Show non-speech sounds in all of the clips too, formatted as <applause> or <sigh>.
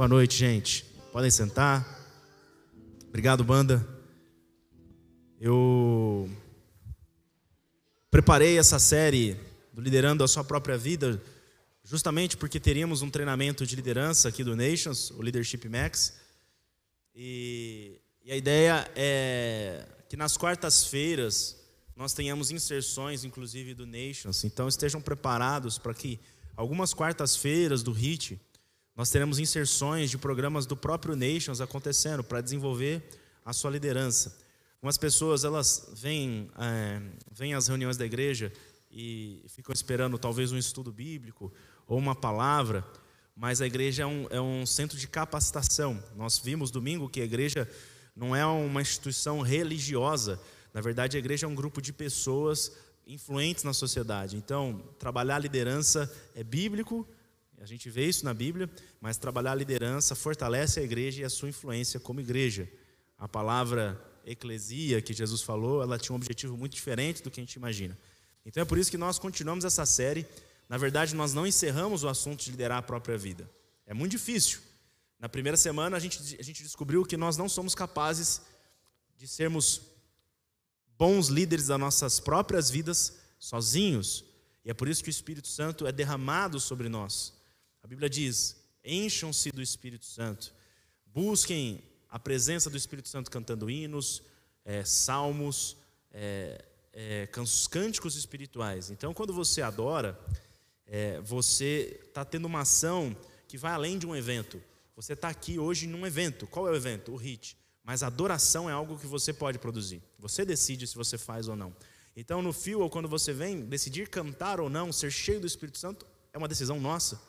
Boa noite, gente. Podem sentar. Obrigado, banda. Eu preparei essa série do Liderando a Sua Própria Vida justamente porque teríamos um treinamento de liderança aqui do Nations, o Leadership Max. E, e a ideia é que nas quartas-feiras nós tenhamos inserções, inclusive do Nations. Então estejam preparados para que algumas quartas-feiras do HIT nós teremos inserções de programas do próprio Nations acontecendo para desenvolver a sua liderança. Algumas pessoas elas vêm, é, vêm às reuniões da igreja e ficam esperando talvez um estudo bíblico ou uma palavra, mas a igreja é um, é um centro de capacitação. Nós vimos domingo que a igreja não é uma instituição religiosa, na verdade a igreja é um grupo de pessoas influentes na sociedade. Então, trabalhar a liderança é bíblico, a gente vê isso na Bíblia, mas trabalhar a liderança fortalece a igreja e a sua influência como igreja. A palavra eclesia que Jesus falou, ela tinha um objetivo muito diferente do que a gente imagina. Então é por isso que nós continuamos essa série. Na verdade, nós não encerramos o assunto de liderar a própria vida. É muito difícil. Na primeira semana, a gente, a gente descobriu que nós não somos capazes de sermos bons líderes das nossas próprias vidas sozinhos. E é por isso que o Espírito Santo é derramado sobre nós. A Bíblia diz: encham-se do Espírito Santo, busquem a presença do Espírito Santo cantando hinos, é, salmos, é, é, cânticos espirituais. Então, quando você adora, é, você está tendo uma ação que vai além de um evento. Você está aqui hoje num evento. Qual é o evento? O HIT. Mas adoração é algo que você pode produzir. Você decide se você faz ou não. Então, no fio, ou quando você vem, decidir cantar ou não, ser cheio do Espírito Santo, é uma decisão nossa.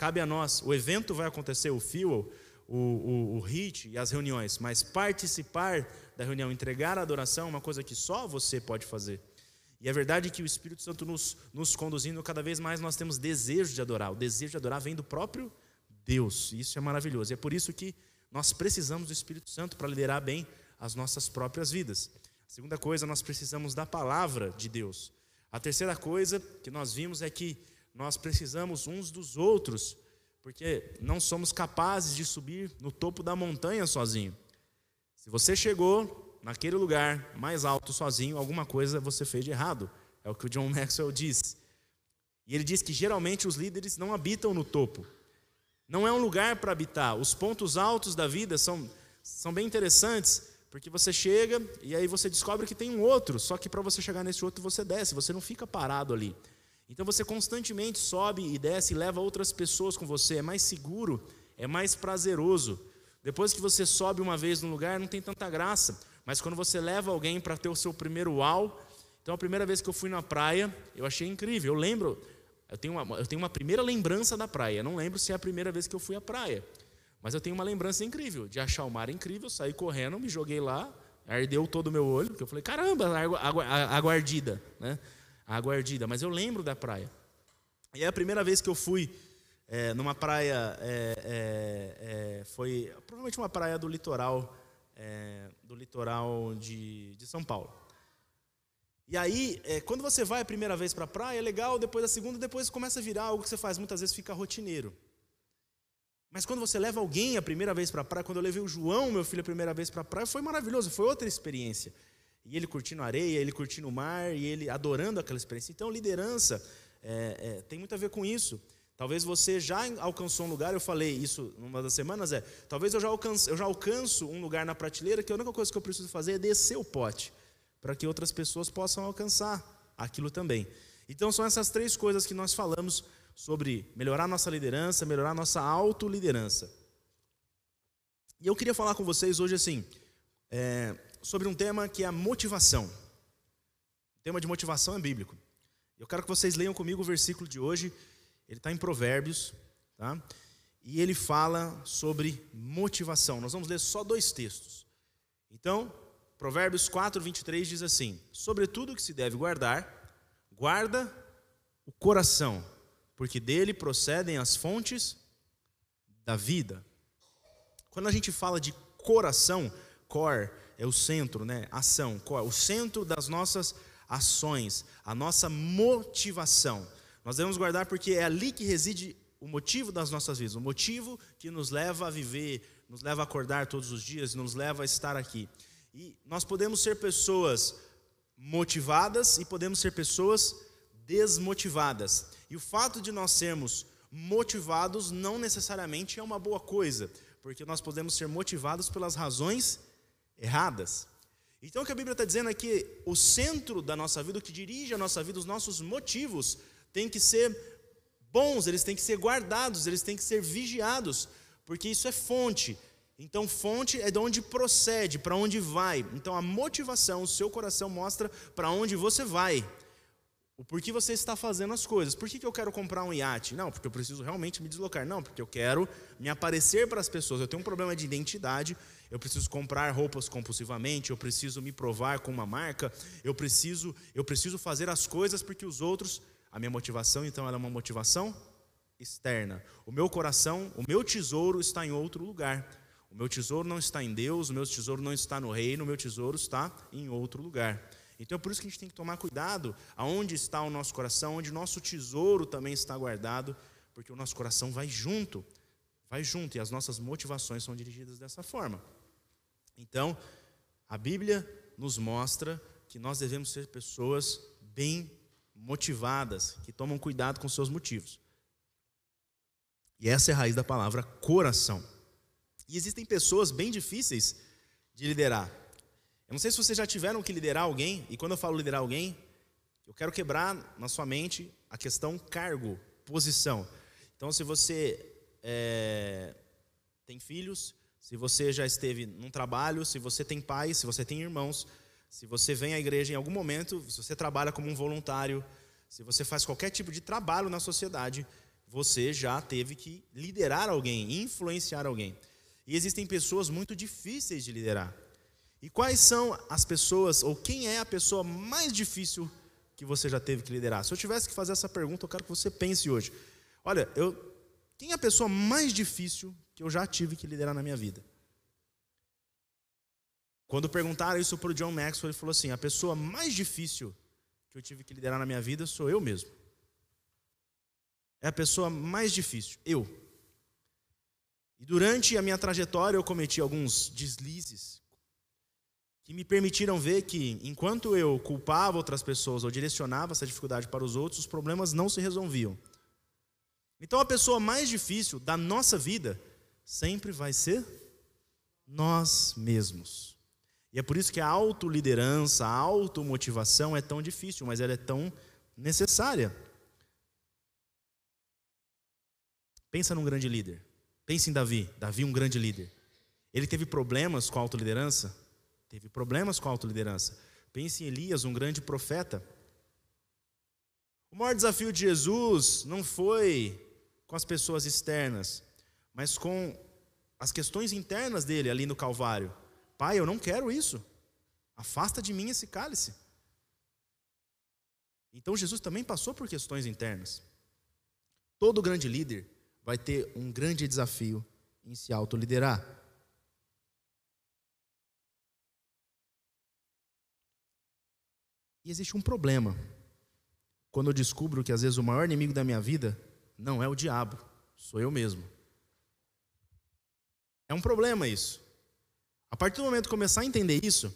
Cabe a nós. O evento vai acontecer, o fuel, o, o, o HIT e as reuniões, mas participar da reunião, entregar a adoração é uma coisa que só você pode fazer. E é verdade que o Espírito Santo nos, nos conduzindo, cada vez mais nós temos desejo de adorar. O desejo de adorar vem do próprio Deus. E isso é maravilhoso. E é por isso que nós precisamos do Espírito Santo para liderar bem as nossas próprias vidas. A segunda coisa, nós precisamos da palavra de Deus. A terceira coisa que nós vimos é que nós precisamos uns dos outros, porque não somos capazes de subir no topo da montanha sozinho. Se você chegou naquele lugar mais alto sozinho, alguma coisa você fez de errado. É o que o John Maxwell diz. E ele diz que geralmente os líderes não habitam no topo. Não é um lugar para habitar. Os pontos altos da vida são, são bem interessantes, porque você chega e aí você descobre que tem um outro, só que para você chegar nesse outro você desce, você não fica parado ali. Então você constantemente sobe e desce e leva outras pessoas com você. É mais seguro, é mais prazeroso. Depois que você sobe uma vez no lugar, não tem tanta graça. Mas quando você leva alguém para ter o seu primeiro uau. Então a primeira vez que eu fui na praia, eu achei incrível. Eu lembro, eu tenho uma, eu tenho uma primeira lembrança da praia. Eu não lembro se é a primeira vez que eu fui à praia. Mas eu tenho uma lembrança incrível de achar o mar incrível, saí correndo, me joguei lá, ardeu todo o meu olho, porque eu falei, caramba, água, água, água ardida, né? Água ardida, mas eu lembro da praia. E é a primeira vez que eu fui é, numa praia, é, é, é foi provavelmente uma praia do litoral, é, do litoral de, de São Paulo. E aí, é, quando você vai a primeira vez para a praia, é legal, depois a segunda, depois começa a virar algo que você faz, muitas vezes fica rotineiro. Mas quando você leva alguém a primeira vez para a praia, quando eu levei o João, meu filho, a primeira vez para a praia, foi maravilhoso, foi outra experiência. E ele curtindo a areia, ele curtindo o mar, e ele adorando aquela experiência. Então, liderança é, é, tem muito a ver com isso. Talvez você já alcançou um lugar, eu falei isso numa das semanas, é, talvez eu já, alcanço, eu já alcanço um lugar na prateleira que a única coisa que eu preciso fazer é descer o pote, para que outras pessoas possam alcançar aquilo também. Então são essas três coisas que nós falamos sobre melhorar nossa liderança, melhorar nossa autoliderança. E eu queria falar com vocês hoje assim, é, sobre um tema que é a motivação. O tema de motivação é bíblico. Eu quero que vocês leiam comigo o versículo de hoje. Ele está em Provérbios, tá? E ele fala sobre motivação. Nós vamos ler só dois textos. Então, Provérbios 4, 23 diz assim: Sobretudo que se deve guardar, guarda o coração, porque dele procedem as fontes da vida. Quando a gente fala de coração, cor, é o centro, né? Ação, o centro das nossas ações, a nossa motivação. Nós devemos guardar porque é ali que reside o motivo das nossas vidas, o motivo que nos leva a viver, nos leva a acordar todos os dias, nos leva a estar aqui. E nós podemos ser pessoas motivadas e podemos ser pessoas desmotivadas. E o fato de nós sermos motivados não necessariamente é uma boa coisa, porque nós podemos ser motivados pelas razões erradas. Então o que a Bíblia está dizendo é que o centro da nossa vida, o que dirige a nossa vida, os nossos motivos, tem que ser bons, eles têm que ser guardados, eles têm que ser vigiados, porque isso é fonte. Então, fonte é de onde procede, para onde vai. Então, a motivação, o seu coração mostra para onde você vai. O porquê você está fazendo as coisas. Por que, que eu quero comprar um iate? Não, porque eu preciso realmente me deslocar. Não, porque eu quero me aparecer para as pessoas. Eu tenho um problema de identidade. Eu preciso comprar roupas compulsivamente. Eu preciso me provar com uma marca. Eu preciso, eu preciso fazer as coisas porque os outros. A minha motivação, então, ela é uma motivação externa. O meu coração, o meu tesouro está em outro lugar. O meu tesouro não está em Deus. O meu tesouro não está no reino. O meu tesouro está em outro lugar. Então é por isso que a gente tem que tomar cuidado aonde está o nosso coração, onde o nosso tesouro também está guardado, porque o nosso coração vai junto, vai junto, e as nossas motivações são dirigidas dessa forma. Então, a Bíblia nos mostra que nós devemos ser pessoas bem motivadas, que tomam cuidado com seus motivos. E essa é a raiz da palavra coração. E existem pessoas bem difíceis de liderar. Eu não sei se vocês já tiveram que liderar alguém, e quando eu falo liderar alguém, eu quero quebrar na sua mente a questão cargo, posição. Então, se você é, tem filhos, se você já esteve num trabalho, se você tem pais, se você tem irmãos, se você vem à igreja em algum momento, se você trabalha como um voluntário, se você faz qualquer tipo de trabalho na sociedade, você já teve que liderar alguém, influenciar alguém. E existem pessoas muito difíceis de liderar. E quais são as pessoas, ou quem é a pessoa mais difícil que você já teve que liderar? Se eu tivesse que fazer essa pergunta, eu quero que você pense hoje. Olha, eu, quem é a pessoa mais difícil que eu já tive que liderar na minha vida? Quando perguntaram isso para o John Maxwell, ele falou assim: a pessoa mais difícil que eu tive que liderar na minha vida sou eu mesmo. É a pessoa mais difícil, eu. E durante a minha trajetória eu cometi alguns deslizes, que me permitiram ver que, enquanto eu culpava outras pessoas ou direcionava essa dificuldade para os outros, os problemas não se resolviam. Então, a pessoa mais difícil da nossa vida sempre vai ser nós mesmos. E é por isso que a autoliderança, a automotivação é tão difícil, mas ela é tão necessária. Pensa num grande líder. Pense em Davi. Davi, um grande líder. Ele teve problemas com a autoliderança? Teve problemas com a autoliderança. Pense em Elias, um grande profeta. O maior desafio de Jesus não foi com as pessoas externas, mas com as questões internas dele ali no Calvário. Pai, eu não quero isso. Afasta de mim esse cálice. Então Jesus também passou por questões internas. Todo grande líder vai ter um grande desafio em se autoliderar. E existe um problema. Quando eu descubro que às vezes o maior inimigo da minha vida não é o diabo, sou eu mesmo. É um problema isso. A partir do momento que começar a entender isso,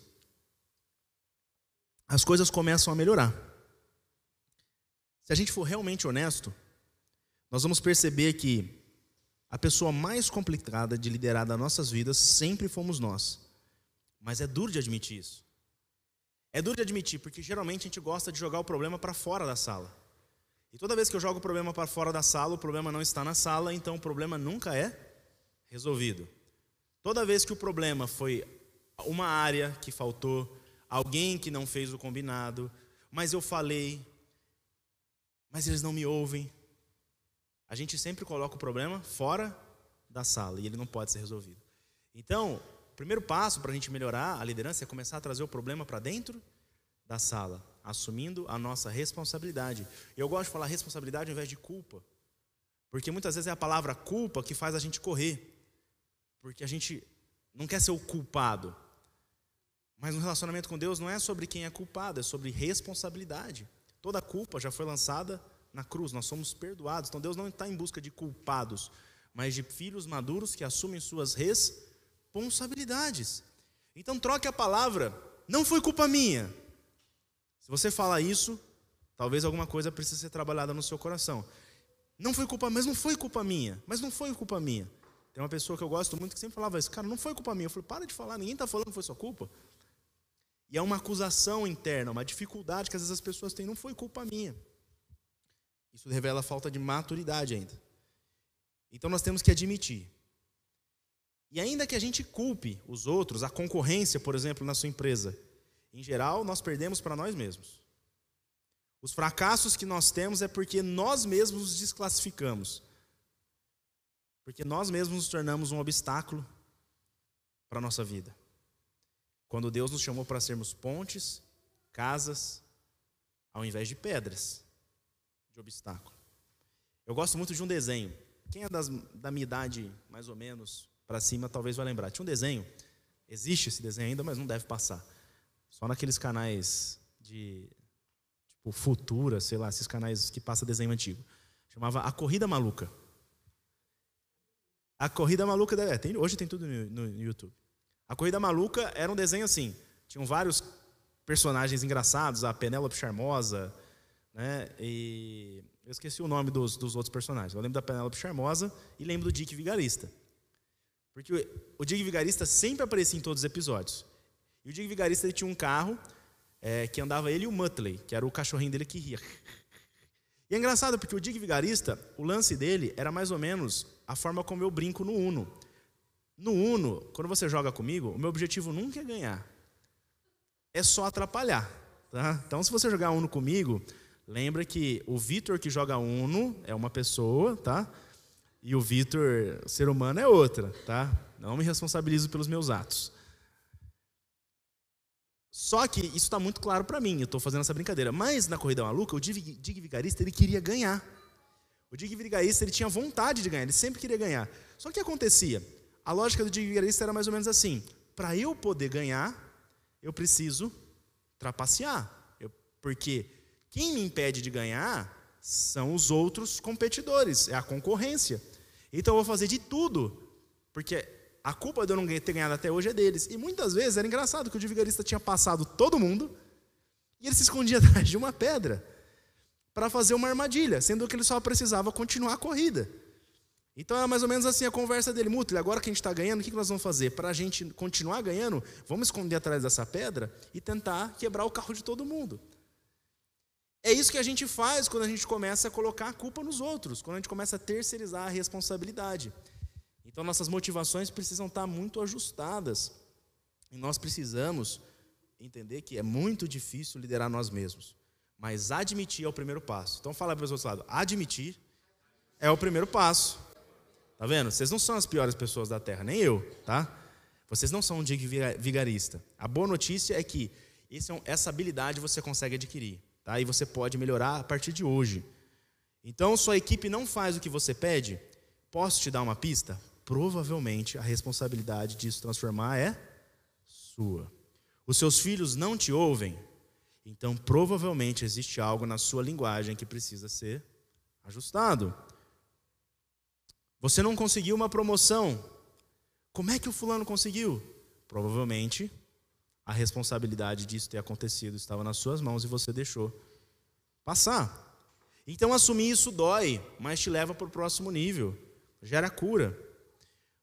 as coisas começam a melhorar. Se a gente for realmente honesto, nós vamos perceber que a pessoa mais complicada de liderar das nossas vidas sempre fomos nós. Mas é duro de admitir isso. É duro de admitir, porque geralmente a gente gosta de jogar o problema para fora da sala. E toda vez que eu jogo o problema para fora da sala, o problema não está na sala, então o problema nunca é resolvido. Toda vez que o problema foi uma área que faltou, alguém que não fez o combinado, mas eu falei, mas eles não me ouvem. A gente sempre coloca o problema fora da sala e ele não pode ser resolvido. Então, o primeiro passo para a gente melhorar a liderança é começar a trazer o problema para dentro da sala, assumindo a nossa responsabilidade. Eu gosto de falar responsabilidade ao invés de culpa, porque muitas vezes é a palavra culpa que faz a gente correr, porque a gente não quer ser o culpado. Mas no relacionamento com Deus não é sobre quem é culpado, é sobre responsabilidade. Toda culpa já foi lançada na cruz, nós somos perdoados. Então Deus não está em busca de culpados, mas de filhos maduros que assumem suas responsabilidades. Então troque a palavra, não foi culpa minha. Se você fala isso, talvez alguma coisa precise ser trabalhada no seu coração. Não foi culpa, mas não foi culpa minha. Mas não foi culpa minha. Tem uma pessoa que eu gosto muito que sempre falava isso, cara, não foi culpa minha. Eu falei, para de falar, ninguém está falando que foi sua culpa. E é uma acusação interna, uma dificuldade que às vezes as pessoas têm, não foi culpa minha. Isso revela falta de maturidade ainda. Então nós temos que admitir. E ainda que a gente culpe os outros, a concorrência, por exemplo, na sua empresa, em geral, nós perdemos para nós mesmos. Os fracassos que nós temos é porque nós mesmos nos desclassificamos. Porque nós mesmos nos tornamos um obstáculo para a nossa vida. Quando Deus nos chamou para sermos pontes, casas, ao invés de pedras de obstáculo. Eu gosto muito de um desenho. Quem é das, da minha idade, mais ou menos, para cima, talvez vai lembrar. Tinha um desenho, existe esse desenho ainda, mas não deve passar. Só naqueles canais de tipo Futura, sei lá, esses canais que passa desenho antigo. Chamava A Corrida Maluca. A Corrida Maluca, é, tem, hoje tem tudo no, no, YouTube. A Corrida Maluca era um desenho assim, tinham vários personagens engraçados, a Penélope Charmosa, né? E eu esqueci o nome dos, dos outros personagens. Eu lembro da Penélope Charmosa e lembro do Dick Vigarista. Porque o, Dick Vigarista sempre aparecia em todos os episódios. E o Dick Vigarista ele tinha um carro é, que andava ele e o Muttley, que era o cachorrinho dele que ria. E é engraçado porque o Dick Vigarista, o lance dele era mais ou menos a forma como eu brinco no Uno. No Uno, quando você joga comigo, o meu objetivo nunca é ganhar. É só atrapalhar. Tá? Então, se você jogar Uno comigo, lembra que o Vitor que joga Uno é uma pessoa, tá? E o Vitor, ser humano, é outra, tá? Não me responsabilizo pelos meus atos. Só que isso está muito claro para mim, eu estou fazendo essa brincadeira. Mas na corrida maluca, o Dig Vigarista ele queria ganhar. O Dig Vigarista ele tinha vontade de ganhar, ele sempre queria ganhar. Só que o que acontecia? A lógica do Dig Vigarista era mais ou menos assim: para eu poder ganhar, eu preciso trapacear. Eu, porque quem me impede de ganhar são os outros competidores, é a concorrência. Então eu vou fazer de tudo, porque a culpa de eu não ter ganhado até hoje é deles. E muitas vezes era engraçado que o vigarista tinha passado todo mundo e ele se escondia <laughs> atrás de uma pedra para fazer uma armadilha, sendo que ele só precisava continuar a corrida. Então é mais ou menos assim a conversa dele, Mutley, agora que a gente está ganhando, o que nós vamos fazer? Para a gente continuar ganhando, vamos esconder atrás dessa pedra e tentar quebrar o carro de todo mundo. É isso que a gente faz quando a gente começa a colocar a culpa nos outros, quando a gente começa a terceirizar a responsabilidade. Então, nossas motivações precisam estar muito ajustadas. E nós precisamos entender que é muito difícil liderar nós mesmos. Mas admitir é o primeiro passo. Então, fala para os outros lados: admitir é o primeiro passo. Tá vendo? Vocês não são as piores pessoas da terra, nem eu, tá? Vocês não são um dig vigarista. A boa notícia é que é essa habilidade você consegue adquirir, tá? E você pode melhorar a partir de hoje. Então, sua equipe não faz o que você pede. Posso te dar uma pista? Provavelmente a responsabilidade disso transformar é sua. Os seus filhos não te ouvem, então provavelmente existe algo na sua linguagem que precisa ser ajustado. Você não conseguiu uma promoção. Como é que o fulano conseguiu? Provavelmente a responsabilidade disso ter acontecido estava nas suas mãos e você deixou passar. Então assumir isso dói, mas te leva para o próximo nível, gera cura.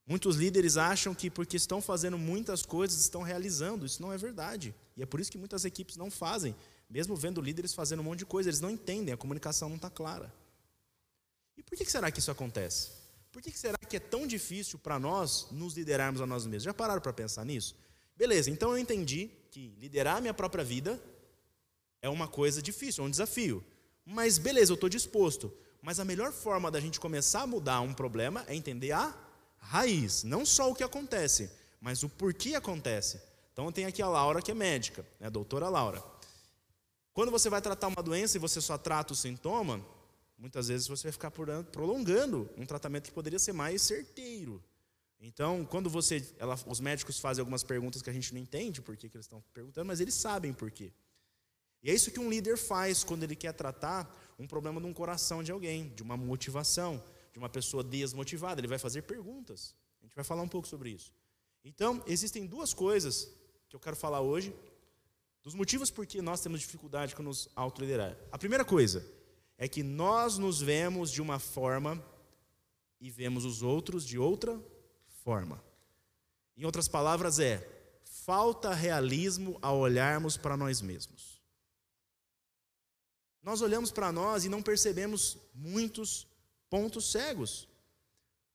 Muitos líderes acham que porque estão fazendo muitas coisas, estão realizando. Isso não é verdade. E é por isso que muitas equipes não fazem. Mesmo vendo líderes fazendo um monte de coisa, eles não entendem, a comunicação não está clara. E por que será que isso acontece? Por que será que é tão difícil para nós nos liderarmos a nós mesmos? Já pararam para pensar nisso? Beleza, então eu entendi que liderar a minha própria vida é uma coisa difícil, é um desafio. Mas beleza, eu estou disposto. Mas a melhor forma da gente começar a mudar um problema é entender a raiz, não só o que acontece, mas o porquê acontece. Então tem aqui a Laura que é médica, né, a doutora Laura. Quando você vai tratar uma doença e você só trata o sintoma, muitas vezes você vai ficar prolongando um tratamento que poderia ser mais certeiro. Então, quando você, ela, os médicos fazem algumas perguntas que a gente não entende por que, que eles estão perguntando, mas eles sabem por quê. E é isso que um líder faz quando ele quer tratar um problema de um coração de alguém, de uma motivação, de uma pessoa desmotivada. Ele vai fazer perguntas. A gente vai falar um pouco sobre isso. Então, existem duas coisas que eu quero falar hoje, dos motivos por que nós temos dificuldade com nos autoliderar. A primeira coisa é que nós nos vemos de uma forma e vemos os outros de outra forma. Em outras palavras, é falta realismo ao olharmos para nós mesmos. Nós olhamos para nós e não percebemos muitos pontos cegos.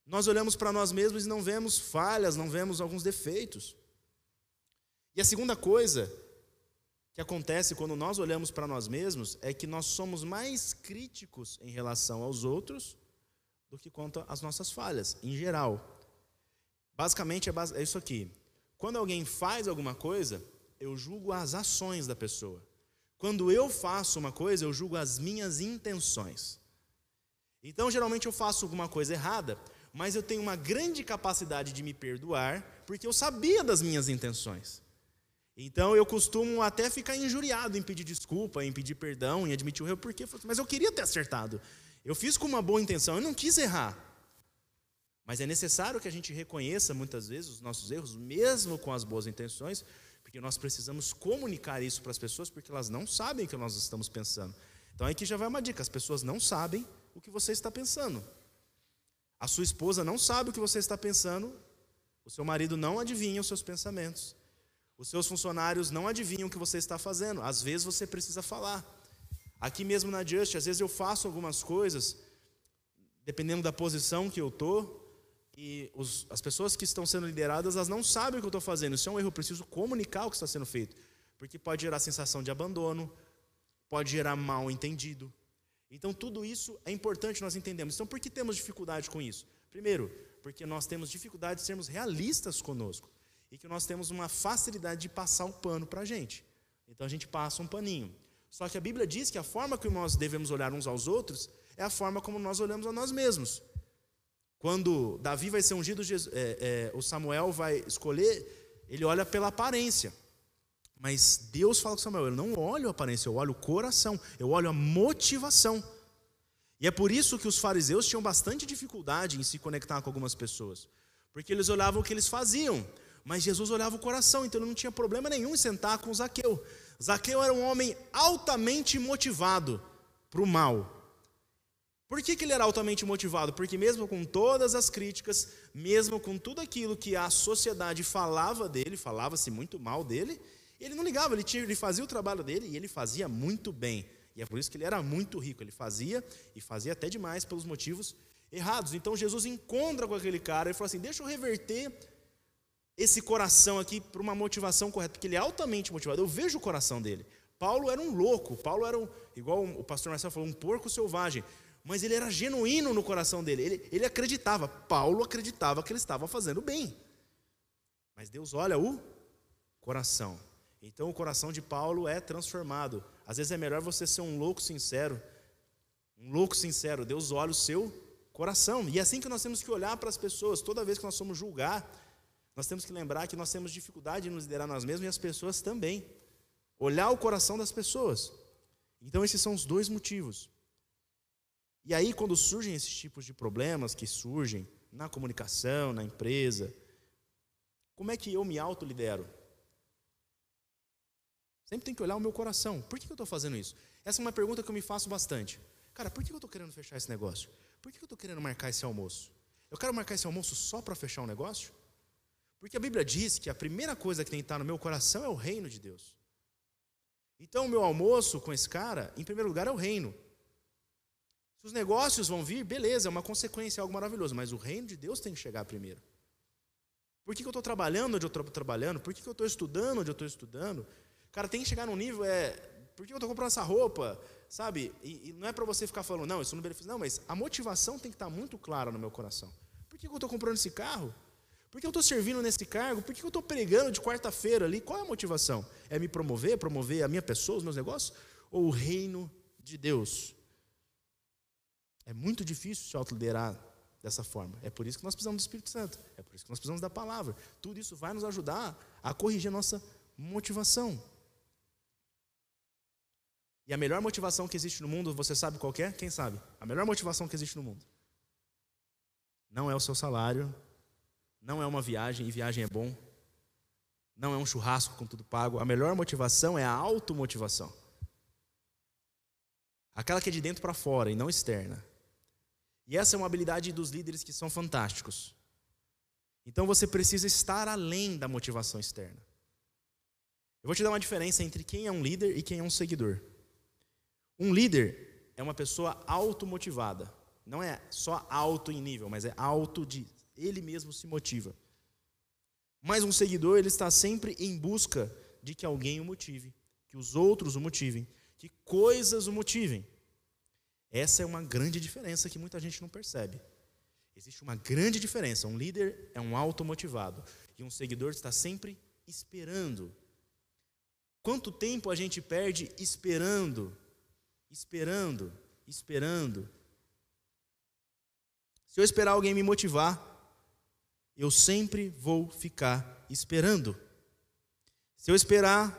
Nós olhamos para nós mesmos e não vemos falhas, não vemos alguns defeitos. E a segunda coisa que acontece quando nós olhamos para nós mesmos é que nós somos mais críticos em relação aos outros do que quanto às nossas falhas, em geral. Basicamente é, isso aqui. Quando alguém faz alguma coisa, eu julgo as ações da pessoa. Quando eu faço uma coisa, eu julgo as minhas intenções. Então, geralmente eu faço alguma coisa errada, mas eu tenho uma grande capacidade de me perdoar, porque eu sabia das minhas intenções. Então eu costumo até ficar injuriado em pedir desculpa, em pedir perdão, em admitir o erro, porque mas eu queria ter acertado. Eu fiz com uma boa intenção, eu não quis errar. Mas é necessário que a gente reconheça muitas vezes os nossos erros, mesmo com as boas intenções, porque nós precisamos comunicar isso para as pessoas, porque elas não sabem o que nós estamos pensando. Então aqui já vai uma dica: as pessoas não sabem o que você está pensando. A sua esposa não sabe o que você está pensando, o seu marido não adivinha os seus pensamentos, os seus funcionários não adivinham o que você está fazendo. Às vezes você precisa falar. Aqui mesmo na Just, às vezes eu faço algumas coisas, dependendo da posição que eu estou, e os, as pessoas que estão sendo lideradas, elas não sabem o que eu estou fazendo. Isso é um erro, eu preciso comunicar o que está sendo feito. Porque pode gerar sensação de abandono, pode gerar mal entendido. Então, tudo isso é importante nós entendemos. Então, por que temos dificuldade com isso? Primeiro, porque nós temos dificuldade de sermos realistas conosco. E que nós temos uma facilidade de passar o pano para a gente. Então, a gente passa um paninho. Só que a Bíblia diz que a forma que nós devemos olhar uns aos outros é a forma como nós olhamos a nós mesmos. Quando Davi vai ser ungido, é, é, o Samuel vai escolher, ele olha pela aparência. Mas Deus fala com Samuel: eu não olho a aparência, eu olho o coração, eu olho a motivação. E é por isso que os fariseus tinham bastante dificuldade em se conectar com algumas pessoas, porque eles olhavam o que eles faziam, mas Jesus olhava o coração, então ele não tinha problema nenhum em sentar com Zaqueu. Zaqueu era um homem altamente motivado para o mal, por que, que ele era altamente motivado? Porque, mesmo com todas as críticas, mesmo com tudo aquilo que a sociedade falava dele, falava-se muito mal dele, ele não ligava, ele, tinha, ele fazia o trabalho dele e ele fazia muito bem. E é por isso que ele era muito rico. Ele fazia e fazia até demais pelos motivos errados. Então Jesus encontra com aquele cara e fala assim: Deixa eu reverter esse coração aqui para uma motivação correta, porque ele é altamente motivado. Eu vejo o coração dele. Paulo era um louco, Paulo era um, igual o pastor Marcelo falou, um porco selvagem mas ele era genuíno no coração dele. Ele, ele acreditava, Paulo acreditava que ele estava fazendo bem. Mas Deus olha o coração. Então o coração de Paulo é transformado. Às vezes é melhor você ser um louco sincero. Um louco sincero. Deus olha o seu coração. E é assim que nós temos que olhar para as pessoas. Toda vez que nós somos julgar, nós temos que lembrar que nós temos dificuldade em nos liderar nós mesmos e as pessoas também. Olhar o coração das pessoas. Então esses são os dois motivos. E aí, quando surgem esses tipos de problemas que surgem na comunicação, na empresa, como é que eu me autolidero? Sempre tem que olhar o meu coração. Por que eu estou fazendo isso? Essa é uma pergunta que eu me faço bastante. Cara, por que eu estou querendo fechar esse negócio? Por que eu estou querendo marcar esse almoço? Eu quero marcar esse almoço só para fechar um negócio? Porque a Bíblia diz que a primeira coisa que tem que estar no meu coração é o reino de Deus. Então, o meu almoço com esse cara, em primeiro lugar, é o reino. Se os negócios vão vir, beleza, é uma consequência, é algo maravilhoso, mas o reino de Deus tem que chegar primeiro. Por que, eu estou trabalhando onde eu estou trabalhando? Por que eu estou estudando onde eu estou estudando? Cara, tem que chegar num nível, é, por que eu estou comprando essa roupa? Sabe? E, e não é para você ficar falando, não, isso não benefício. Não, mas a motivação tem que estar muito clara no meu coração. Por que eu estou comprando esse carro? Por que eu estou servindo nesse cargo? Por que eu estou pregando de quarta-feira ali? Qual é a motivação? É me promover, promover a minha pessoa, os meus negócios? Ou o reino de Deus? É muito difícil se autoliderar dessa forma. É por isso que nós precisamos do Espírito Santo. É por isso que nós precisamos da palavra. Tudo isso vai nos ajudar a corrigir a nossa motivação. E a melhor motivação que existe no mundo, você sabe qual é? Quem sabe? A melhor motivação que existe no mundo. Não é o seu salário, não é uma viagem, e viagem é bom. Não é um churrasco com tudo pago. A melhor motivação é a automotivação. Aquela que é de dentro para fora e não externa. E essa é uma habilidade dos líderes que são fantásticos. Então você precisa estar além da motivação externa. Eu vou te dar uma diferença entre quem é um líder e quem é um seguidor. Um líder é uma pessoa automotivada. Não é só alto em nível, mas é alto de ele mesmo se motiva. Mas um seguidor, ele está sempre em busca de que alguém o motive, que os outros o motivem, que coisas o motivem. Essa é uma grande diferença que muita gente não percebe. Existe uma grande diferença. Um líder é um automotivado e um seguidor está sempre esperando. Quanto tempo a gente perde esperando, esperando, esperando? Se eu esperar alguém me motivar, eu sempre vou ficar esperando. Se eu esperar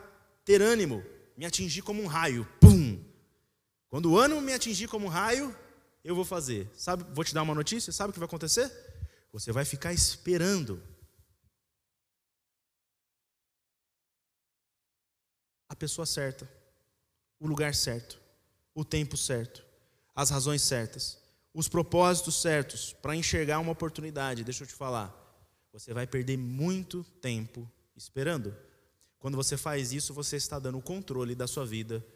ter ânimo, me atingir como um raio, pum, quando o ânimo me atingir como um raio, eu vou fazer. Sabe, vou te dar uma notícia, sabe o que vai acontecer? Você vai ficar esperando. A pessoa certa, o lugar certo, o tempo certo, as razões certas, os propósitos certos para enxergar uma oportunidade. Deixa eu te falar, você vai perder muito tempo esperando. Quando você faz isso, você está dando o controle da sua vida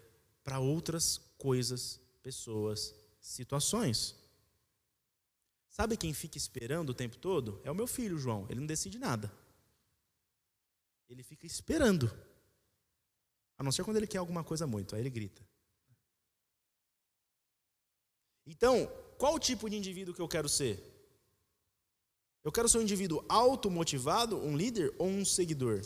para outras coisas, pessoas, situações. Sabe quem fica esperando o tempo todo? É o meu filho, João. Ele não decide nada. Ele fica esperando. A não ser quando ele quer alguma coisa muito, aí ele grita. Então, qual o tipo de indivíduo que eu quero ser? Eu quero ser um indivíduo automotivado, um líder ou um seguidor?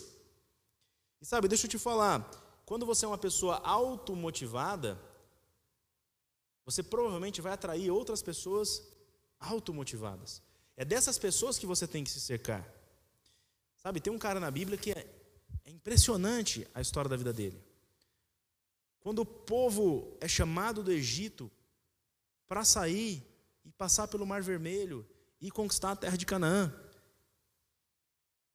E sabe, deixa eu te falar, quando você é uma pessoa automotivada, você provavelmente vai atrair outras pessoas automotivadas. É dessas pessoas que você tem que se cercar. Sabe, tem um cara na Bíblia que é, é impressionante a história da vida dele. Quando o povo é chamado do Egito para sair e passar pelo Mar Vermelho e conquistar a terra de Canaã,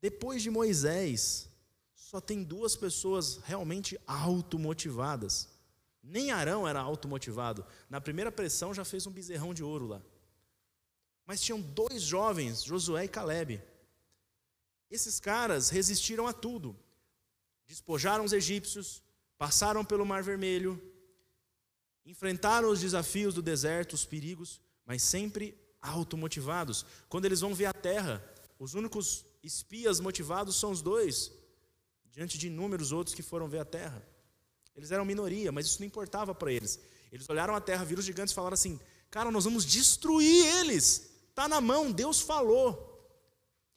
depois de Moisés, só tem duas pessoas realmente automotivadas. Nem Arão era automotivado. Na primeira pressão já fez um bezerrão de ouro lá. Mas tinham dois jovens, Josué e Caleb. Esses caras resistiram a tudo. Despojaram os egípcios, passaram pelo Mar Vermelho, enfrentaram os desafios do deserto, os perigos, mas sempre automotivados. Quando eles vão ver a terra, os únicos espias motivados são os dois, diante de inúmeros outros que foram ver a terra. Eles eram minoria, mas isso não importava para eles. Eles olharam a terra, viram os gigantes e falaram assim: Cara, nós vamos destruir eles. Está na mão, Deus falou.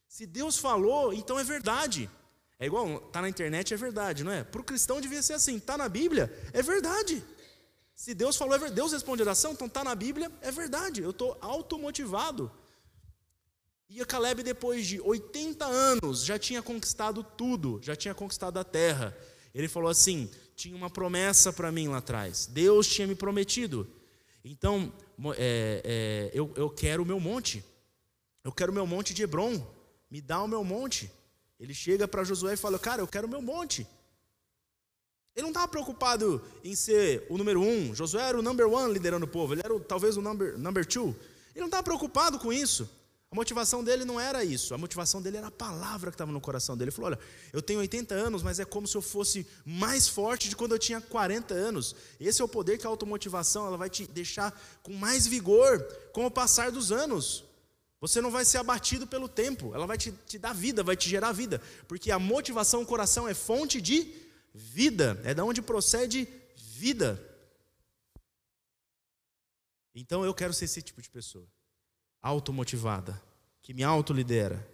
Se Deus falou, então é verdade. É igual, está na internet, é verdade, não é? Para o cristão devia ser assim: está na Bíblia, é verdade. Se Deus falou, é. Deus responde a oração, então está na Bíblia, é verdade. Eu estou automotivado. E Caleb, depois de 80 anos, já tinha conquistado tudo, já tinha conquistado a terra. Ele falou assim: tinha uma promessa para mim lá atrás. Deus tinha me prometido. Então, é, é, eu, eu quero o meu monte. Eu quero o meu monte de Hebron. Me dá o meu monte. Ele chega para Josué e fala: Cara, eu quero o meu monte. Ele não estava preocupado em ser o número um. Josué era o number one liderando o povo. Ele era talvez o number, number two. Ele não estava preocupado com isso. A motivação dele não era isso, a motivação dele era a palavra que estava no coração dele. Ele falou: Olha, eu tenho 80 anos, mas é como se eu fosse mais forte de quando eu tinha 40 anos. Esse é o poder que a automotivação ela vai te deixar com mais vigor com o passar dos anos. Você não vai ser abatido pelo tempo, ela vai te, te dar vida, vai te gerar vida, porque a motivação, o coração é fonte de vida, é da onde procede vida. Então eu quero ser esse tipo de pessoa automotivada, que me autolidera.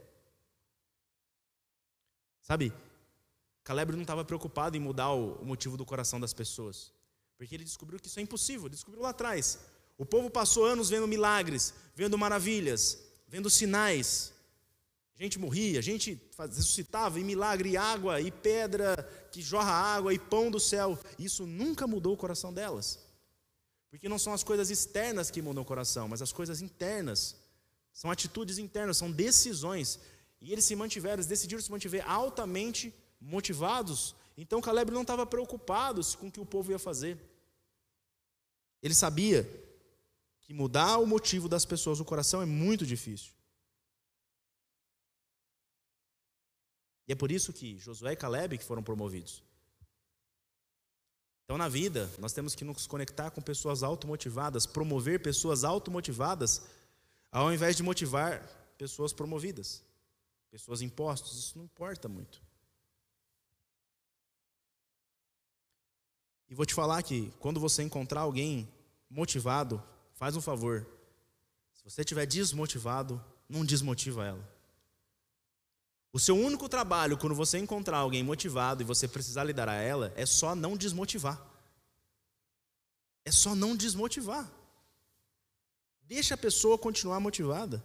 Sabe, Caleb não estava preocupado em mudar o motivo do coração das pessoas, porque ele descobriu que isso é impossível, ele descobriu lá atrás. O povo passou anos vendo milagres, vendo maravilhas, vendo sinais. Gente morria, gente ressuscitava, e milagre, e água, e pedra que jorra água, e pão do céu. Isso nunca mudou o coração delas. Porque não são as coisas externas que mudam o coração, mas as coisas internas. São atitudes internas, são decisões. E eles se mantiveram, eles decidiram se manter altamente motivados. Então Caleb não estava preocupado com o que o povo ia fazer. Ele sabia que mudar o motivo das pessoas no coração é muito difícil. E é por isso que Josué e Caleb que foram promovidos. Então, na vida, nós temos que nos conectar com pessoas automotivadas, promover pessoas automotivadas, ao invés de motivar pessoas promovidas, pessoas impostos. Isso não importa muito. E vou te falar que quando você encontrar alguém motivado, faz um favor. Se você estiver desmotivado, não desmotiva ela. O seu único trabalho quando você encontrar alguém motivado e você precisar lidar a ela é só não desmotivar. É só não desmotivar. Deixa a pessoa continuar motivada.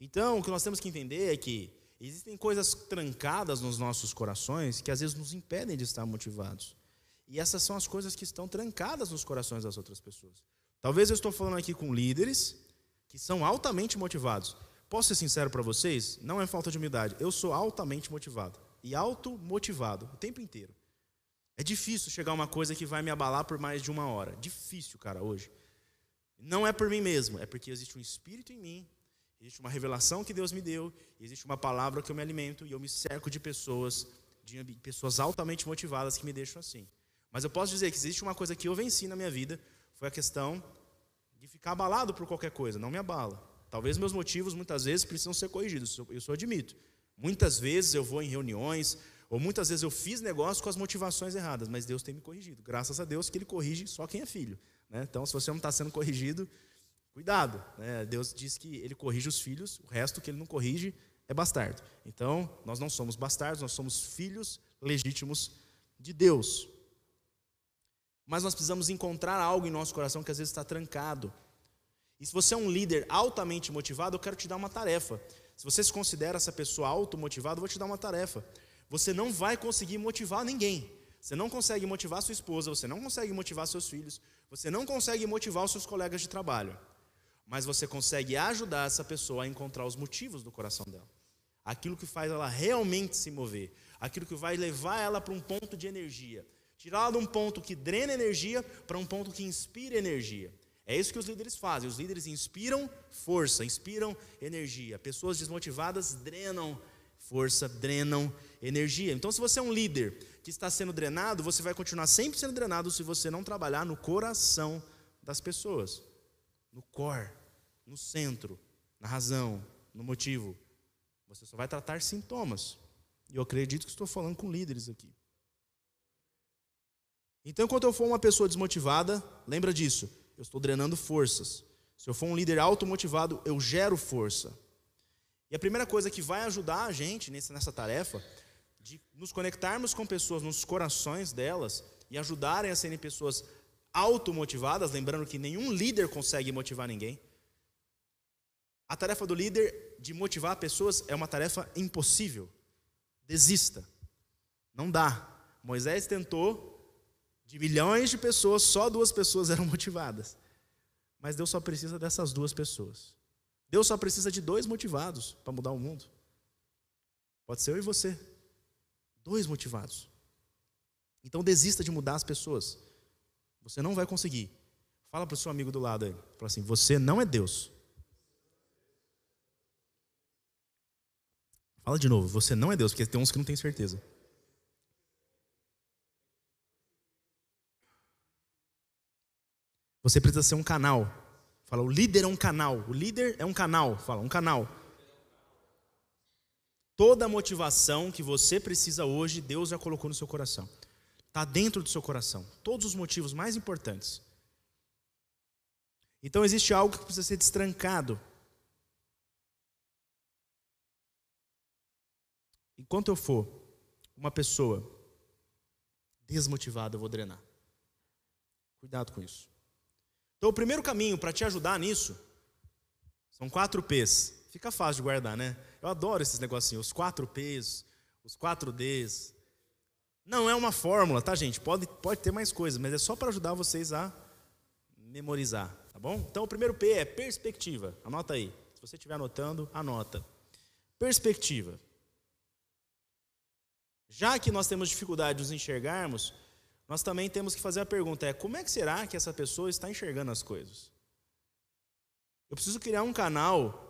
Então, o que nós temos que entender é que existem coisas trancadas nos nossos corações que às vezes nos impedem de estar motivados. E essas são as coisas que estão trancadas nos corações das outras pessoas. Talvez eu estou falando aqui com líderes que são altamente motivados, Posso ser sincero para vocês? Não é falta de humildade. Eu sou altamente motivado. E automotivado o tempo inteiro. É difícil chegar a uma coisa que vai me abalar por mais de uma hora. Difícil, cara, hoje. Não é por mim mesmo, é porque existe um espírito em mim, existe uma revelação que Deus me deu, existe uma palavra que eu me alimento e eu me cerco de pessoas, de pessoas altamente motivadas que me deixam assim. Mas eu posso dizer que existe uma coisa que eu venci na minha vida, foi a questão de ficar abalado por qualquer coisa, não me abala. Talvez meus motivos muitas vezes precisam ser corrigidos, eu só admito. Muitas vezes eu vou em reuniões, ou muitas vezes eu fiz negócio com as motivações erradas, mas Deus tem me corrigido. Graças a Deus que Ele corrige só quem é filho. Né? Então, se você não está sendo corrigido, cuidado. Né? Deus diz que Ele corrige os filhos, o resto que Ele não corrige é bastardo. Então, nós não somos bastardos, nós somos filhos legítimos de Deus. Mas nós precisamos encontrar algo em nosso coração que às vezes está trancado. E se você é um líder altamente motivado, eu quero te dar uma tarefa. Se você se considera essa pessoa automotivada, eu vou te dar uma tarefa. Você não vai conseguir motivar ninguém. Você não consegue motivar sua esposa, você não consegue motivar seus filhos, você não consegue motivar os seus colegas de trabalho. Mas você consegue ajudar essa pessoa a encontrar os motivos do coração dela. Aquilo que faz ela realmente se mover, aquilo que vai levar ela para um ponto de energia. Tirá-la de um ponto que drena energia para um ponto que inspira energia. É isso que os líderes fazem. Os líderes inspiram força, inspiram energia. Pessoas desmotivadas drenam força, drenam energia. Então, se você é um líder que está sendo drenado, você vai continuar sempre sendo drenado se você não trabalhar no coração das pessoas, no core, no centro, na razão, no motivo. Você só vai tratar sintomas. E eu acredito que estou falando com líderes aqui. Então, enquanto eu for uma pessoa desmotivada, lembra disso eu estou drenando forças. Se eu for um líder automotivado, eu gero força. E a primeira coisa que vai ajudar a gente nessa tarefa, de nos conectarmos com pessoas nos corações delas e ajudarem a serem pessoas automotivadas, lembrando que nenhum líder consegue motivar ninguém. A tarefa do líder de motivar pessoas é uma tarefa impossível. Desista. Não dá. Moisés tentou, de milhões de pessoas, só duas pessoas eram motivadas. Mas Deus só precisa dessas duas pessoas. Deus só precisa de dois motivados para mudar o mundo. Pode ser eu e você. Dois motivados. Então desista de mudar as pessoas. Você não vai conseguir. Fala para o seu amigo do lado aí. Fala assim: você não é Deus. Fala de novo, você não é Deus, porque tem uns que não têm certeza. Você precisa ser um canal. Fala, o líder é um canal. O líder é um canal. Fala, um canal. Toda a motivação que você precisa hoje, Deus já colocou no seu coração. Está dentro do seu coração. Todos os motivos mais importantes. Então existe algo que precisa ser destrancado. Enquanto eu for uma pessoa desmotivada, eu vou drenar. Cuidado com isso. Então, o primeiro caminho para te ajudar nisso são quatro P's. Fica fácil de guardar, né? Eu adoro esses negocinhos, os 4 P's, os 4 D's. Não é uma fórmula, tá, gente? Pode, pode ter mais coisas, mas é só para ajudar vocês a memorizar, tá bom? Então, o primeiro P é perspectiva. Anota aí. Se você estiver anotando, anota. Perspectiva. Já que nós temos dificuldade de nos enxergarmos, nós também temos que fazer a pergunta: é como é que será que essa pessoa está enxergando as coisas? Eu preciso criar um canal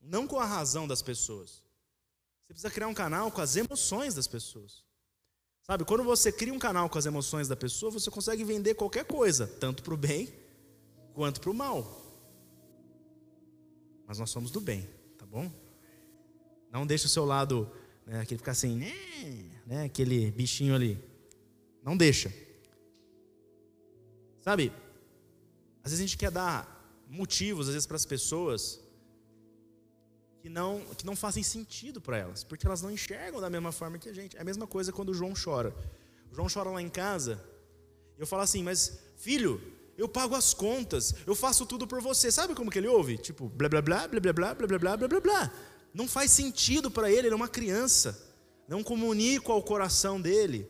não com a razão das pessoas. Você precisa criar um canal com as emoções das pessoas. Sabe, quando você cria um canal com as emoções da pessoa, você consegue vender qualquer coisa, tanto para o bem quanto para o mal. Mas nós somos do bem, tá bom? Não deixe o seu lado, né, aquele ficar assim, né, né, aquele bichinho ali. Não deixa. Sabe, às vezes a gente quer dar motivos, às vezes, para as pessoas que não, que não fazem sentido para elas, porque elas não enxergam da mesma forma que a gente. É a mesma coisa quando o João chora. O João chora lá em casa, e eu falo assim, mas filho, eu pago as contas, eu faço tudo por você. Sabe como que ele ouve? Tipo, blá blá blá, blá blá blá, blá blá blá, blá blá blá. Não faz sentido para ele, ele é uma criança. Não comunico ao coração dele.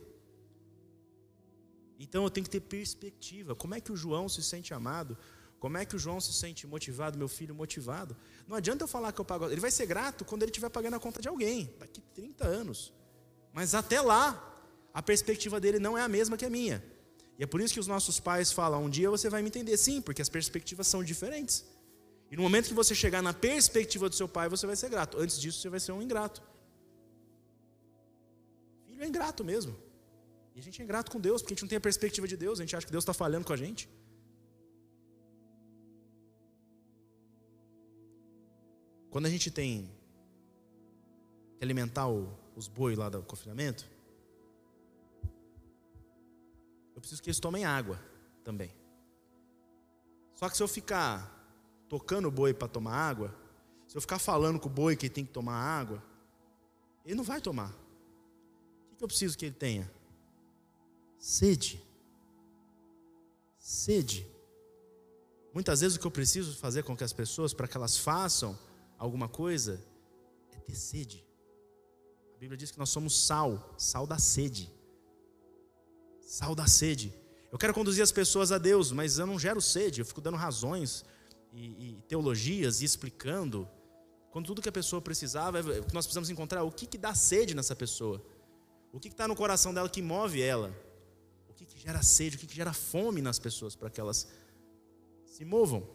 Então eu tenho que ter perspectiva. Como é que o João se sente amado? Como é que o João se sente motivado, meu filho motivado? Não adianta eu falar que eu pago. Ele vai ser grato quando ele estiver pagando a conta de alguém, daqui 30 anos. Mas até lá, a perspectiva dele não é a mesma que a minha. E é por isso que os nossos pais falam: um dia você vai me entender. Sim, porque as perspectivas são diferentes. E no momento que você chegar na perspectiva do seu pai, você vai ser grato. Antes disso, você vai ser um ingrato. Filho é ingrato mesmo. E a gente é ingrato com Deus, porque a gente não tem a perspectiva de Deus, a gente acha que Deus está falhando com a gente. Quando a gente tem que alimentar os bois lá do confinamento, eu preciso que eles tomem água também. Só que se eu ficar tocando o boi para tomar água, se eu ficar falando com o boi que ele tem que tomar água, ele não vai tomar. O que eu preciso que ele tenha? Sede. Sede. Muitas vezes o que eu preciso fazer com que as pessoas, para que elas façam alguma coisa, é ter sede. A Bíblia diz que nós somos sal, sal da sede. Sal da sede. Eu quero conduzir as pessoas a Deus, mas eu não gero sede, eu fico dando razões e, e teologias e explicando. Quando tudo que a pessoa precisava, é, nós precisamos encontrar o que, que dá sede nessa pessoa. O que está no coração dela que move ela. Que, que gera sede, o que, que gera fome nas pessoas para que elas se movam.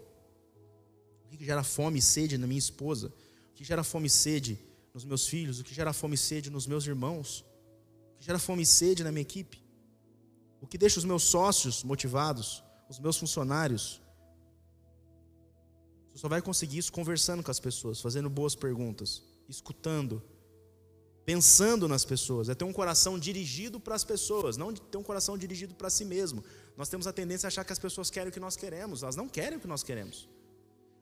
O que gera fome e sede na minha esposa? O que gera fome e sede nos meus filhos? O que gera fome e sede nos meus irmãos? O que gera fome e sede na minha equipe? O que deixa os meus sócios motivados? Os meus funcionários? Você só vai conseguir isso conversando com as pessoas, fazendo boas perguntas, escutando, pensando nas pessoas. É ter um coração dirigido para as pessoas, não ter um coração dirigido para si mesmo. Nós temos a tendência a achar que as pessoas querem o que nós queremos, elas não querem o que nós queremos.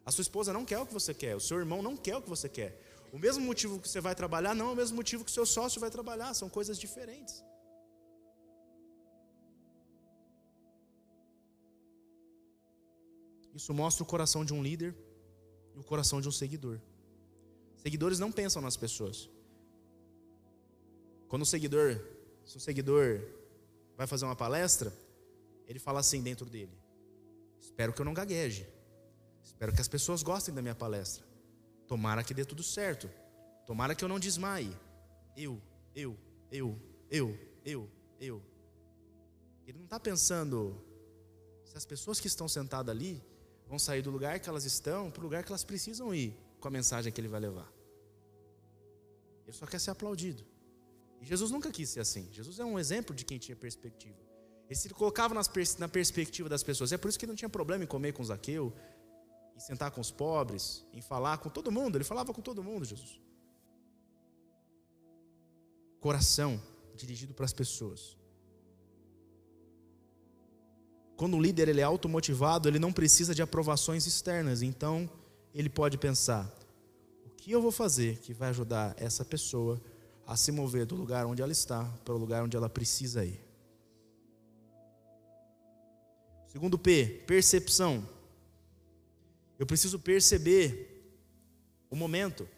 A sua esposa não quer o que você quer, o seu irmão não quer o que você quer. O mesmo motivo que você vai trabalhar não é o mesmo motivo que o seu sócio vai trabalhar, são coisas diferentes. Isso mostra o coração de um líder e o coração de um seguidor. Seguidores não pensam nas pessoas. Quando o seguidor, se um seguidor vai fazer uma palestra, ele fala assim dentro dele: Espero que eu não gagueje. Espero que as pessoas gostem da minha palestra. Tomara que dê tudo certo. Tomara que eu não desmaie. Eu, eu, eu, eu, eu, eu. Ele não está pensando se as pessoas que estão sentadas ali vão sair do lugar que elas estão para o lugar que elas precisam ir com a mensagem que ele vai levar. Ele só quer ser aplaudido. E Jesus nunca quis ser assim. Jesus é um exemplo de quem tinha perspectiva. Ele se colocava na perspectiva das pessoas. É por isso que ele não tinha problema em comer com Zaqueu, em sentar com os pobres, em falar com todo mundo. Ele falava com todo mundo, Jesus. Coração dirigido para as pessoas. Quando o líder ele é automotivado, ele não precisa de aprovações externas. Então, ele pode pensar: o que eu vou fazer que vai ajudar essa pessoa a se mover do lugar onde ela está para o lugar onde ela precisa ir? Segundo P, percepção. Eu preciso perceber o momento.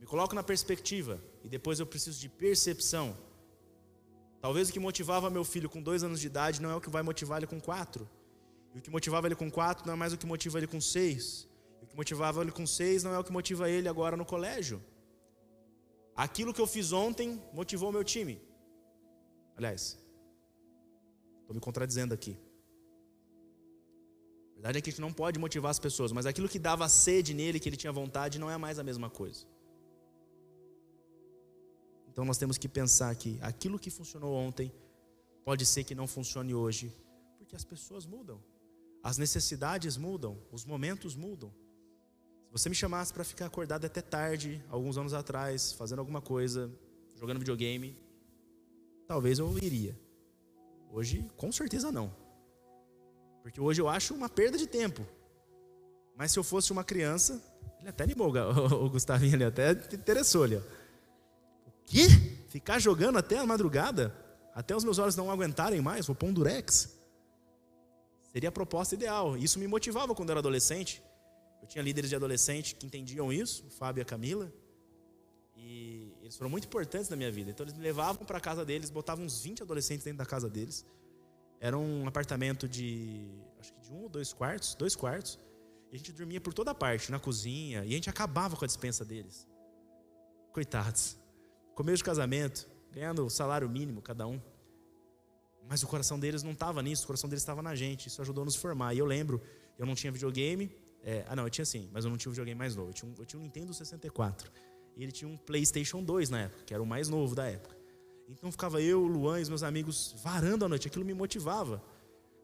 Me coloco na perspectiva e depois eu preciso de percepção. Talvez o que motivava meu filho com dois anos de idade não é o que vai motivar ele com quatro. E o que motivava ele com quatro não é mais o que motiva ele com seis. E o que motivava ele com seis não é o que motiva ele agora no colégio. Aquilo que eu fiz ontem motivou meu time. Aliás, estou me contradizendo aqui. A verdade é que a gente não pode motivar as pessoas, mas aquilo que dava sede nele, que ele tinha vontade, não é mais a mesma coisa. Então nós temos que pensar que aquilo que funcionou ontem pode ser que não funcione hoje, porque as pessoas mudam, as necessidades mudam, os momentos mudam. Se você me chamasse para ficar acordado até tarde, alguns anos atrás, fazendo alguma coisa, jogando videogame, talvez eu iria. Hoje, com certeza não. Porque hoje eu acho uma perda de tempo. Mas se eu fosse uma criança, ele até animou, o <laughs> Gustavinho ali, até interessou ali. Ó. Quê? Ficar jogando até a madrugada? Até os meus olhos não aguentarem mais? Vou pôr um durex? Seria a proposta ideal. Isso me motivava quando eu era adolescente. Eu tinha líderes de adolescente que entendiam isso, o Fábio e a Camila. E eles foram muito importantes na minha vida. Então eles me levavam para a casa deles, botavam uns 20 adolescentes dentro da casa deles. Era um apartamento de, acho que de um ou dois quartos, dois quartos. E a gente dormia por toda parte, na cozinha, e a gente acabava com a dispensa deles. Coitados começo de casamento, ganhando o salário mínimo cada um. Mas o coração deles não estava nisso, o coração deles estava na gente. Isso ajudou a nos formar. E eu lembro, eu não tinha videogame. É, ah, não, eu tinha sim, mas eu não tinha um videogame mais novo. Eu tinha um, eu tinha um Nintendo 64. E ele tinha um PlayStation 2 na época, que era o mais novo da época. Então ficava eu, Luan e os meus amigos varando a noite. Aquilo me motivava.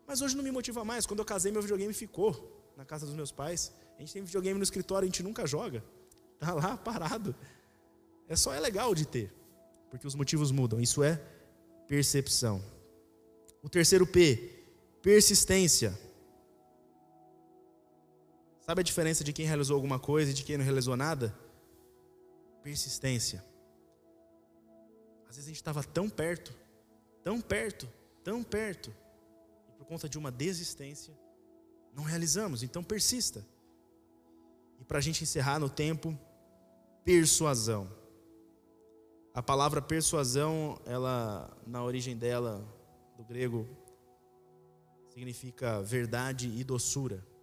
Mas hoje não me motiva mais. Quando eu casei, meu videogame ficou na casa dos meus pais. A gente tem videogame no escritório, a gente nunca joga. Tá lá parado. É só é legal de ter, porque os motivos mudam. Isso é percepção. O terceiro P, persistência. Sabe a diferença de quem realizou alguma coisa e de quem não realizou nada? Persistência. Às vezes a gente estava tão perto, tão perto, tão perto, e por conta de uma desistência, não realizamos. Então persista. E para a gente encerrar no tempo, persuasão. A palavra persuasão, ela na origem dela do grego significa verdade e doçura.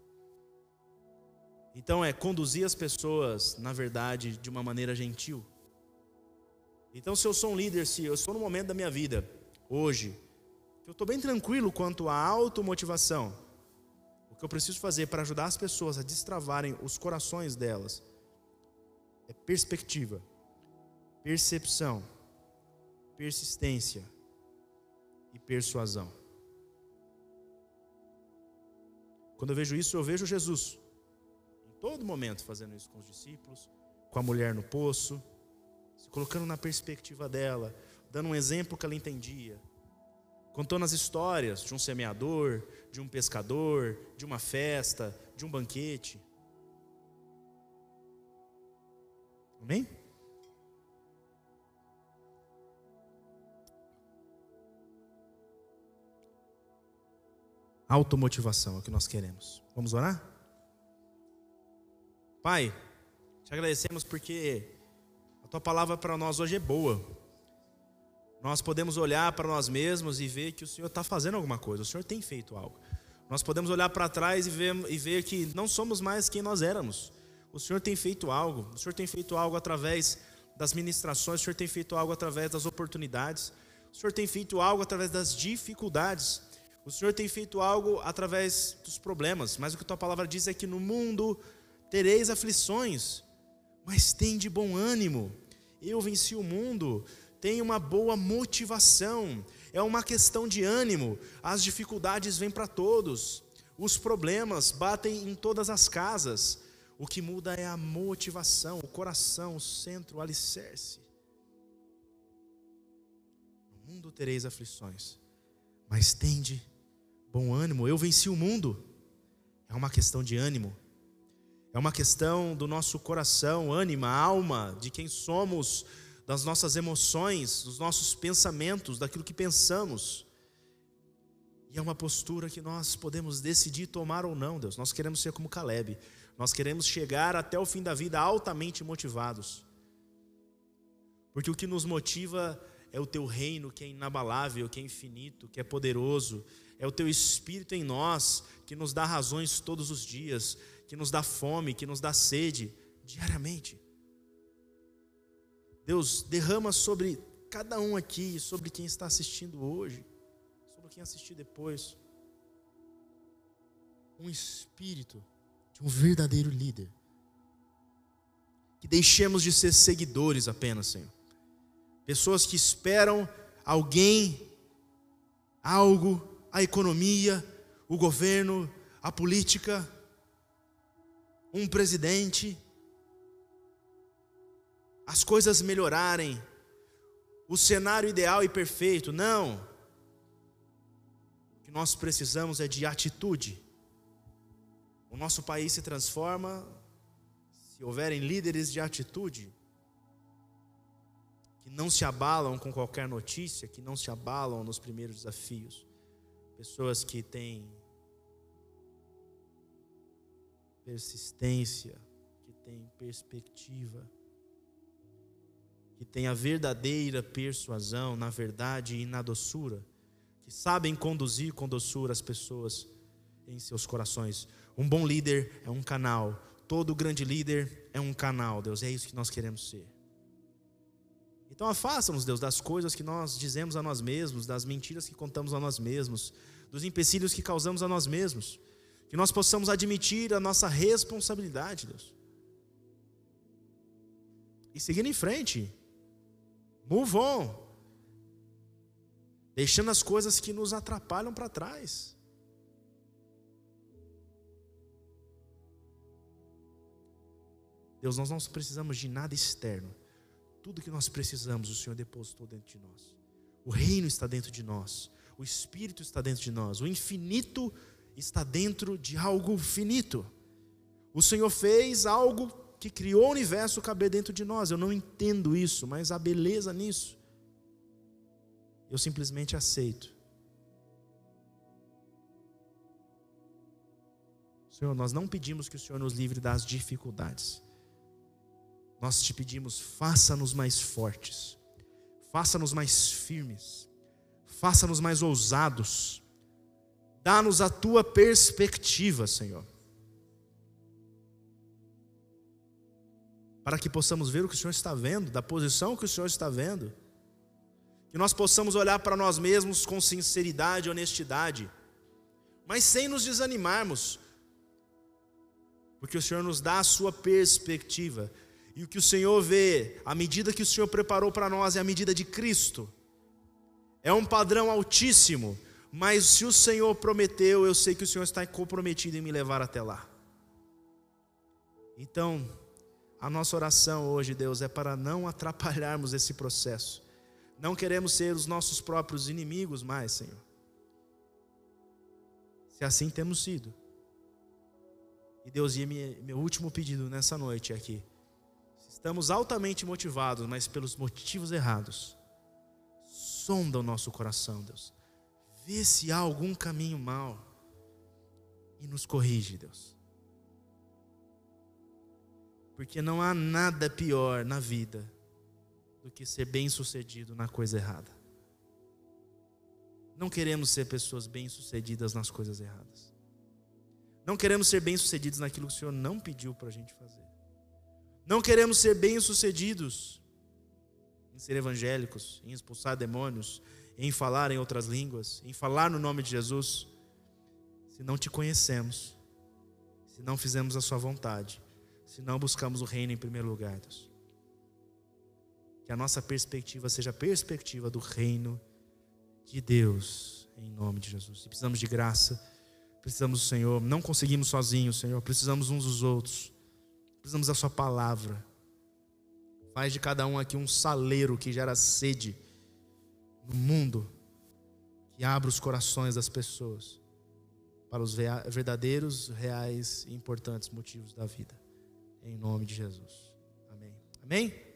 Então é conduzir as pessoas na verdade de uma maneira gentil. Então se eu sou um líder, se eu estou no momento da minha vida hoje, que eu estou bem tranquilo quanto à automotivação, o que eu preciso fazer para ajudar as pessoas a destravarem os corações delas é perspectiva percepção, persistência e persuasão. Quando eu vejo isso, eu vejo Jesus todo momento fazendo isso com os discípulos, com a mulher no poço, se colocando na perspectiva dela, dando um exemplo que ela entendia, contando as histórias de um semeador, de um pescador, de uma festa, de um banquete. Amém? Automotivação é o que nós queremos. Vamos orar? Pai, te agradecemos porque a tua palavra para nós hoje é boa. Nós podemos olhar para nós mesmos e ver que o Senhor está fazendo alguma coisa, o Senhor tem feito algo. Nós podemos olhar para trás e ver, e ver que não somos mais quem nós éramos. O Senhor tem feito algo, o Senhor tem feito algo através das ministrações, o Senhor tem feito algo através das oportunidades, o Senhor tem feito algo através das dificuldades. O Senhor tem feito algo através dos problemas, mas o que tua palavra diz é que no mundo tereis aflições, mas tem de bom ânimo. Eu venci o mundo, tem uma boa motivação, é uma questão de ânimo. As dificuldades vêm para todos, os problemas batem em todas as casas. O que muda é a motivação, o coração, o centro, o alicerce. No mundo tereis aflições, mas tende bom ânimo, eu venci o mundo. É uma questão de ânimo, é uma questão do nosso coração, ânima, alma, de quem somos, das nossas emoções, dos nossos pensamentos, daquilo que pensamos. E é uma postura que nós podemos decidir tomar ou não, Deus. Nós queremos ser como Caleb. Nós queremos chegar até o fim da vida altamente motivados. Porque o que nos motiva é o teu reino que é inabalável, que é infinito, que é poderoso. É o teu espírito em nós que nos dá razões todos os dias, que nos dá fome, que nos dá sede diariamente. Deus derrama sobre cada um aqui, sobre quem está assistindo hoje, sobre quem assistir depois, um espírito de um verdadeiro líder. Que deixemos de ser seguidores apenas, Senhor. Pessoas que esperam alguém, algo, a economia, o governo, a política, um presidente, as coisas melhorarem, o cenário ideal e perfeito. Não. O que nós precisamos é de atitude. O nosso país se transforma se houverem líderes de atitude que não se abalam com qualquer notícia, que não se abalam nos primeiros desafios. Pessoas que têm persistência, que têm perspectiva, que têm a verdadeira persuasão na verdade e na doçura, que sabem conduzir com doçura as pessoas em seus corações. Um bom líder é um canal. Todo grande líder é um canal, Deus. É isso que nós queremos ser. Então afasta-nos, Deus, das coisas que nós dizemos a nós mesmos, das mentiras que contamos a nós mesmos, dos empecilhos que causamos a nós mesmos. Que nós possamos admitir a nossa responsabilidade, Deus. E seguir em frente. Move on. Deixando as coisas que nos atrapalham para trás. Deus, nós não precisamos de nada externo. Tudo que nós precisamos, o Senhor depositou dentro de nós. O reino está dentro de nós. O Espírito está dentro de nós. O infinito está dentro de algo finito. O Senhor fez algo que criou o universo caber dentro de nós. Eu não entendo isso, mas a beleza nisso. Eu simplesmente aceito. Senhor, nós não pedimos que o Senhor nos livre das dificuldades. Nós te pedimos, faça-nos mais fortes, faça-nos mais firmes, faça-nos mais ousados, dá-nos a tua perspectiva, Senhor, para que possamos ver o que o Senhor está vendo, da posição que o Senhor está vendo, que nós possamos olhar para nós mesmos com sinceridade e honestidade, mas sem nos desanimarmos, porque o Senhor nos dá a sua perspectiva. E o que o Senhor vê, a medida que o Senhor preparou para nós é a medida de Cristo. É um padrão altíssimo, mas se o Senhor prometeu, eu sei que o Senhor está comprometido em me levar até lá. Então, a nossa oração hoje, Deus, é para não <laughs> atrapalharmos esse processo. Não queremos ser os nossos próprios inimigos mais, Senhor. Se assim temos sido. E Deus, e meu último pedido nessa noite aqui estamos altamente motivados, mas pelos motivos errados. Sonda o nosso coração, Deus. Vê se há algum caminho mal e nos corrige, Deus. Porque não há nada pior na vida do que ser bem-sucedido na coisa errada. Não queremos ser pessoas bem-sucedidas nas coisas erradas. Não queremos ser bem-sucedidos naquilo que o Senhor não pediu para a gente fazer. Não queremos ser bem-sucedidos em ser evangélicos, em expulsar demônios, em falar em outras línguas, em falar no nome de Jesus, se não te conhecemos, se não fizemos a Sua vontade, se não buscamos o reino em primeiro lugar, Deus. Que a nossa perspectiva seja a perspectiva do reino de Deus, em nome de Jesus. precisamos de graça, precisamos do Senhor, não conseguimos sozinhos, Senhor, precisamos uns dos outros. Precisamos da Sua palavra. Faz de cada um aqui um saleiro que gera sede no mundo, que abra os corações das pessoas para os verdadeiros, reais e importantes motivos da vida. Em nome de Jesus. Amém. Amém?